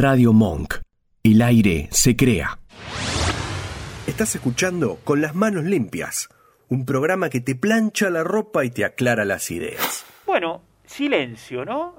Radio Monk. El aire se crea. Estás escuchando Con las manos limpias, un programa que te plancha la ropa y te aclara las ideas. Bueno, silencio, ¿no?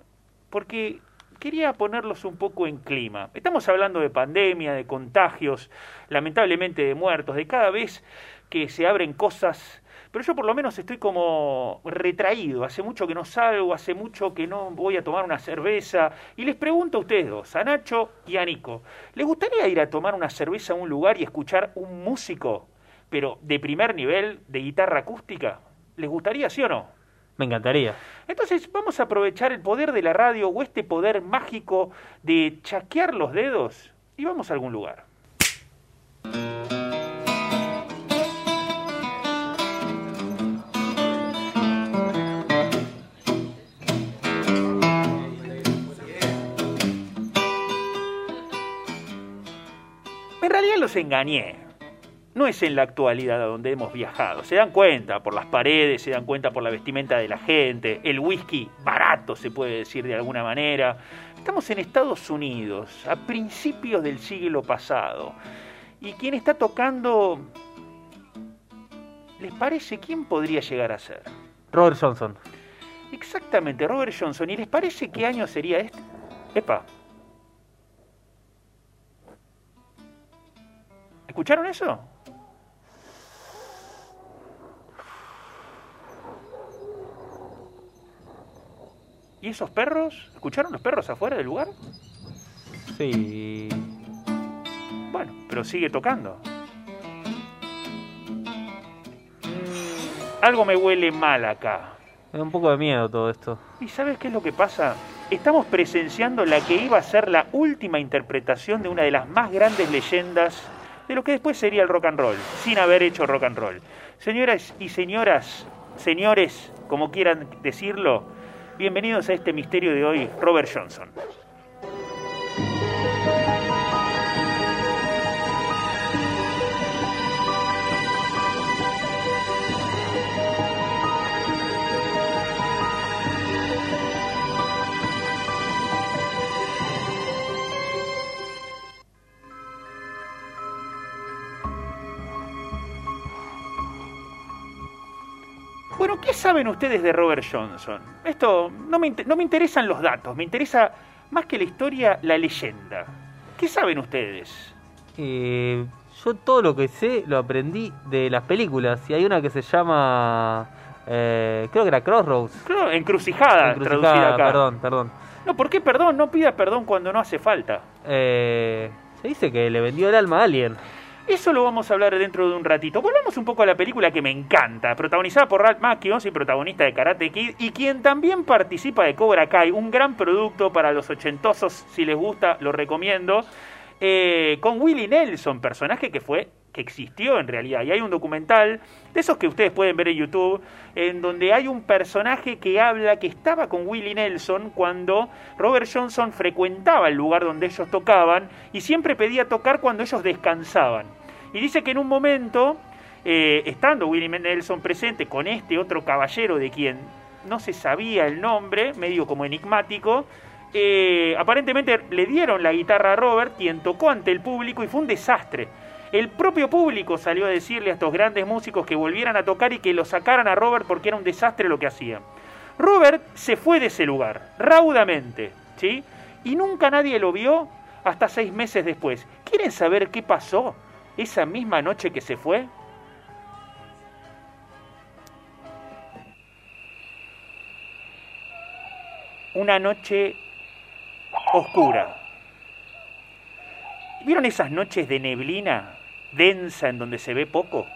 Porque quería ponerlos un poco en clima. Estamos hablando de pandemia, de contagios, lamentablemente de muertos, de cada vez que se abren cosas pero yo por lo menos estoy como retraído, hace mucho que no salgo, hace mucho que no voy a tomar una cerveza, y les pregunto a ustedes dos, a Nacho y a Nico, ¿les gustaría ir a tomar una cerveza a un lugar y escuchar un músico, pero de primer nivel, de guitarra acústica? ¿Les gustaría, sí o no? Me encantaría. Entonces vamos a aprovechar el poder de la radio o este poder mágico de chaquear los dedos y vamos a algún lugar. Los engañé. No es en la actualidad a donde hemos viajado. Se dan cuenta por las paredes, se dan cuenta por la vestimenta de la gente, el whisky barato se puede decir de alguna manera. Estamos en Estados Unidos, a principios del siglo pasado. Y quien está tocando, ¿les parece quién podría llegar a ser? Robert Johnson. Exactamente, Robert Johnson. ¿Y les parece qué año sería este? Epa, ¿Escucharon eso? ¿Y esos perros? ¿Escucharon los perros afuera del lugar? Sí. Bueno, pero sigue tocando. Algo me huele mal acá. Me da un poco de miedo todo esto. ¿Y sabes qué es lo que pasa? Estamos presenciando la que iba a ser la última interpretación de una de las más grandes leyendas de lo que después sería el rock and roll, sin haber hecho rock and roll. Señoras y señoras, señores, como quieran decirlo, bienvenidos a este misterio de hoy, Robert Johnson. Bueno, ¿qué saben ustedes de Robert Johnson? Esto no me, no me interesan los datos, me interesa más que la historia, la leyenda. ¿Qué saben ustedes? Eh, yo todo lo que sé lo aprendí de las películas y hay una que se llama eh, creo que era Crossroads. Claro, encrucijada, traducida acá. Perdón, perdón. No, ¿por qué perdón? No pidas perdón cuando no hace falta. Eh, se dice que le vendió el alma a alguien. Eso lo vamos a hablar dentro de un ratito. Volvamos un poco a la película que me encanta, protagonizada por Ralph Macchio, y protagonista de Karate Kid, y quien también participa de Cobra Kai, un gran producto para los ochentosos, si les gusta, lo recomiendo, eh, con Willie Nelson, personaje que fue que existió en realidad. Y hay un documental, de esos que ustedes pueden ver en YouTube, en donde hay un personaje que habla que estaba con Willie Nelson cuando Robert Johnson frecuentaba el lugar donde ellos tocaban y siempre pedía tocar cuando ellos descansaban. Y dice que en un momento, eh, estando Willie Nelson presente con este otro caballero de quien no se sabía el nombre, medio como enigmático, eh, aparentemente le dieron la guitarra a Robert, quien tocó ante el público y fue un desastre el propio público salió a decirle a estos grandes músicos que volvieran a tocar y que lo sacaran a Robert porque era un desastre lo que hacía. Robert se fue de ese lugar, raudamente, ¿sí? Y nunca nadie lo vio hasta seis meses después. ¿Quieren saber qué pasó esa misma noche que se fue? Una noche oscura. ¿Vieron esas noches de neblina densa en donde se ve poco.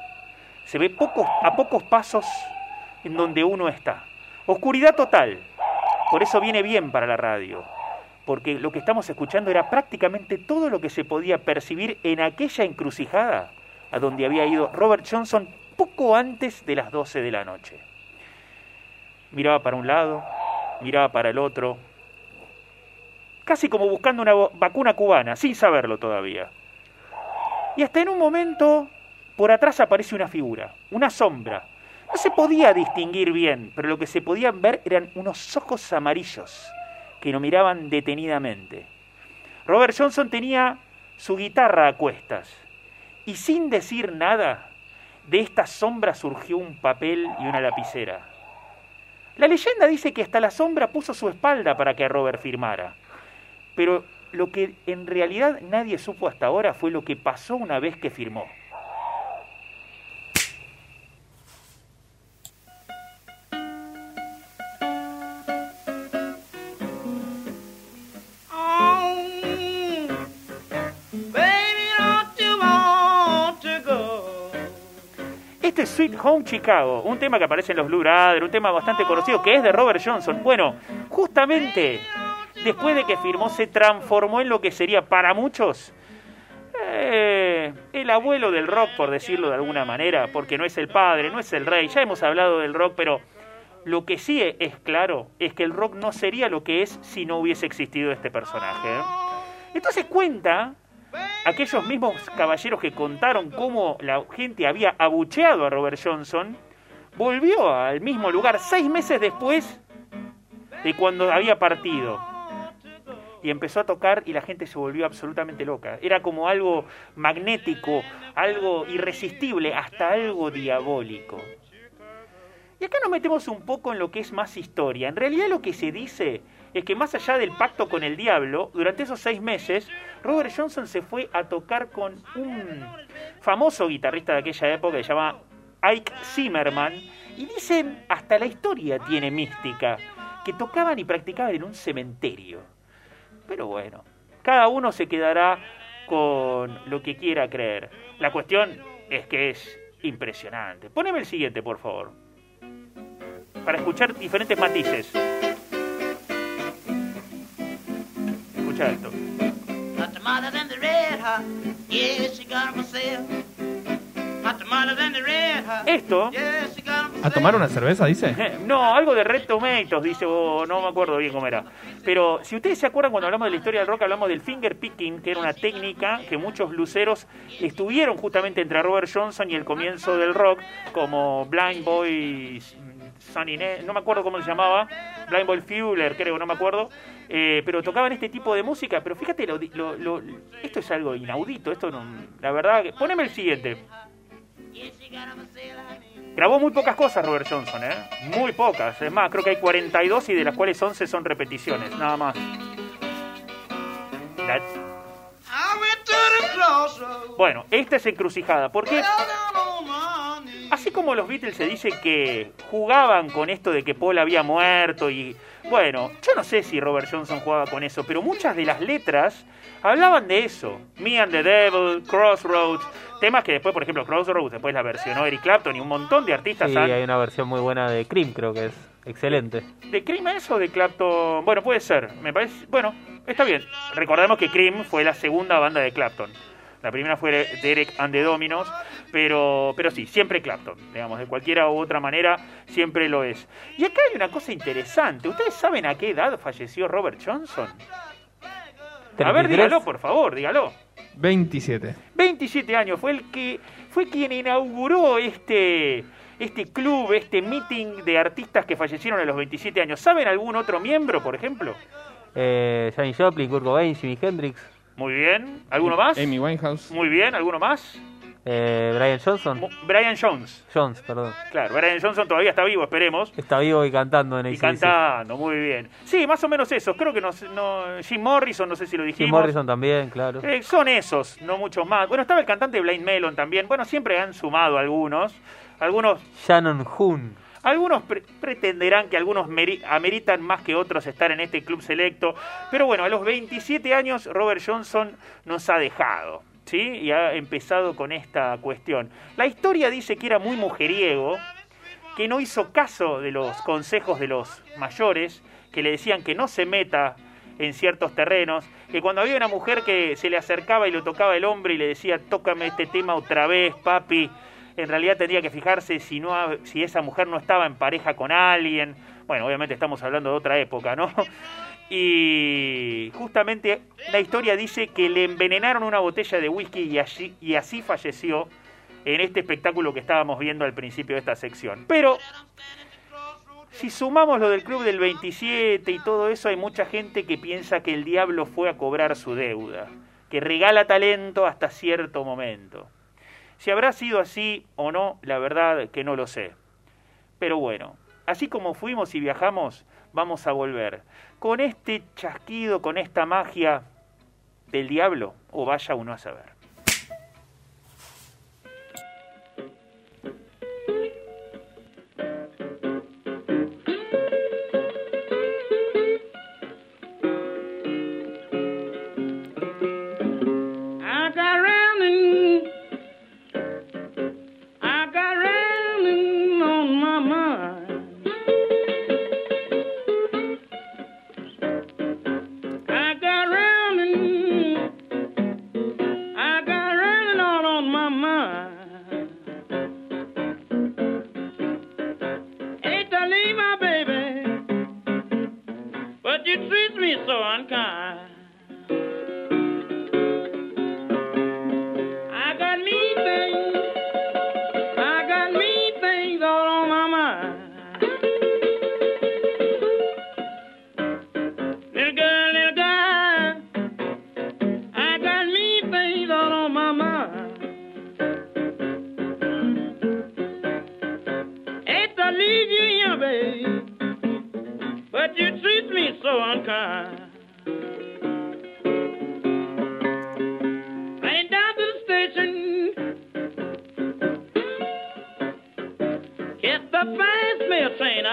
Se ve poco, a pocos pasos en donde uno está. Oscuridad total. Por eso viene bien para la radio. Porque lo que estamos escuchando era prácticamente todo lo que se podía percibir en aquella encrucijada a donde había ido Robert Johnson poco antes de las 12 de la noche. Miraba para un lado, miraba para el otro, casi como buscando una vacuna cubana, sin saberlo todavía. Y hasta en un momento, por atrás aparece una figura, una sombra. No se podía distinguir bien, pero lo que se podían ver eran unos ojos amarillos que lo miraban detenidamente. Robert Johnson tenía su guitarra a cuestas y sin decir nada, de esta sombra surgió un papel y una lapicera. La leyenda dice que hasta la sombra puso su espalda para que Robert firmara. Pero lo que en realidad nadie supo hasta ahora fue lo que pasó una vez que firmó. Sweet Home Chicago, un tema que aparece en los Blue Brothers, un tema bastante conocido que es de Robert Johnson. Bueno, justamente después de que firmó se transformó en lo que sería para muchos eh, el abuelo del rock, por decirlo de alguna manera, porque no es el padre, no es el rey. Ya hemos hablado del rock, pero lo que sí es claro es que el rock no sería lo que es si no hubiese existido este personaje. ¿eh? Entonces cuenta aquellos mismos caballeros que contaron cómo la gente había abucheado a Robert Johnson, volvió al mismo lugar seis meses después de cuando había partido. Y empezó a tocar y la gente se volvió absolutamente loca. Era como algo magnético, algo irresistible, hasta algo diabólico. Y acá nos metemos un poco en lo que es más historia. En realidad lo que se dice es que más allá del pacto con el diablo, durante esos seis meses, Robert Johnson se fue a tocar con un famoso guitarrista de aquella época que se llama Ike Zimmerman, y dicen, hasta la historia tiene mística, que tocaban y practicaban en un cementerio. Pero bueno, cada uno se quedará con lo que quiera creer. La cuestión es que es impresionante. Poneme el siguiente, por favor. Para escuchar diferentes matices. Escucha esto. Esto. ¿A tomar una cerveza, dice? No, algo de Red Tomatoes, dice, o no me acuerdo bien cómo era. Pero si ustedes se acuerdan cuando hablamos de la historia del rock, hablamos del finger picking, que era una técnica que muchos luceros estuvieron justamente entre Robert Johnson y el comienzo del rock, como Blind Sunny no me acuerdo cómo se llamaba, Blind Boy Fuller, creo, no me acuerdo, eh, pero tocaban este tipo de música, pero fíjate, lo, lo, esto es algo inaudito, esto no, la verdad, poneme el siguiente. Grabó muy pocas cosas Robert Johnson, ¿eh? Muy pocas. Es más, creo que hay 42 y de las cuales 11 son repeticiones, nada más. Bueno, esta es encrucijada, porque así como los Beatles se dice que jugaban con esto de que Paul había muerto y bueno, yo no sé si Robert Johnson jugaba con eso, pero muchas de las letras hablaban de eso. Me and the Devil, Crossroads, temas que después, por ejemplo, Crossroads, después la versionó Eric Clapton y un montón de artistas. Sí, hay una versión muy buena de Cream, creo que es excelente. ¿De Cream eso o de Clapton? Bueno, puede ser. Me parece. Bueno, está bien. Recordemos que Cream fue la segunda banda de Clapton. La primera fue Derek and the Dominos, pero, pero sí, siempre Clapton, digamos, de cualquiera u otra manera, siempre lo es. Y acá hay una cosa interesante. ¿Ustedes saben a qué edad falleció Robert Johnson? A ver, dígalo, por favor, dígalo. 27. 27 años, fue el que fue quien inauguró este este club, este meeting de artistas que fallecieron a los 27 años. ¿Saben algún otro miembro, por ejemplo? Eh, Janis Joplin, Kurt Cobain, Jimi Hendrix. Muy bien. ¿Alguno más? Amy Winehouse. Muy bien. ¿Alguno más? Eh, Brian Johnson. Brian Jones. Jones, perdón. Claro, Brian Johnson todavía está vivo, esperemos. Está vivo y cantando en Y cantando, muy bien. Sí, más o menos esos. Creo que no, no, Jim Morrison, no sé si lo dijimos. Jim Morrison también, claro. Eh, son esos, no muchos más. Bueno, estaba el cantante Blaine Melon también. Bueno, siempre han sumado algunos. Algunos. Shannon Hoon. Algunos pretenderán que algunos ameritan más que otros estar en este club selecto, pero bueno, a los 27 años Robert Johnson nos ha dejado, ¿sí? Y ha empezado con esta cuestión. La historia dice que era muy mujeriego, que no hizo caso de los consejos de los mayores, que le decían que no se meta en ciertos terrenos, que cuando había una mujer que se le acercaba y lo tocaba el hombre y le decía, tócame este tema otra vez, papi, en realidad tendría que fijarse si, no, si esa mujer no estaba en pareja con alguien. Bueno, obviamente estamos hablando de otra época, ¿no? Y justamente la historia dice que le envenenaron una botella de whisky y, allí, y así falleció en este espectáculo que estábamos viendo al principio de esta sección. Pero Si sumamos lo del Club del 27 y todo eso, hay mucha gente que piensa que el diablo fue a cobrar su deuda, que regala talento hasta cierto momento. Si habrá sido así o no, la verdad que no lo sé. Pero bueno, así como fuimos y viajamos, vamos a volver. Con este chasquido, con esta magia del diablo, o vaya uno a saber.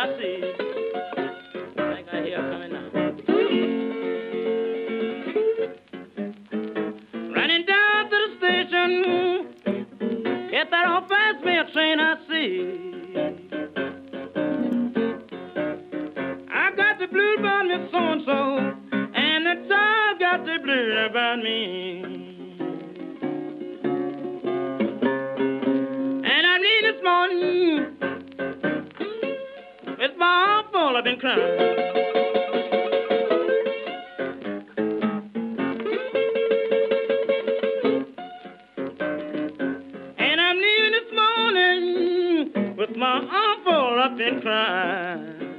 I. Running down to the station. Train I see. I got the blues about Miss So-and-so, and the dog got the blues about me. I've been crying. And I'm leaving this morning with my arm full, I've been crying.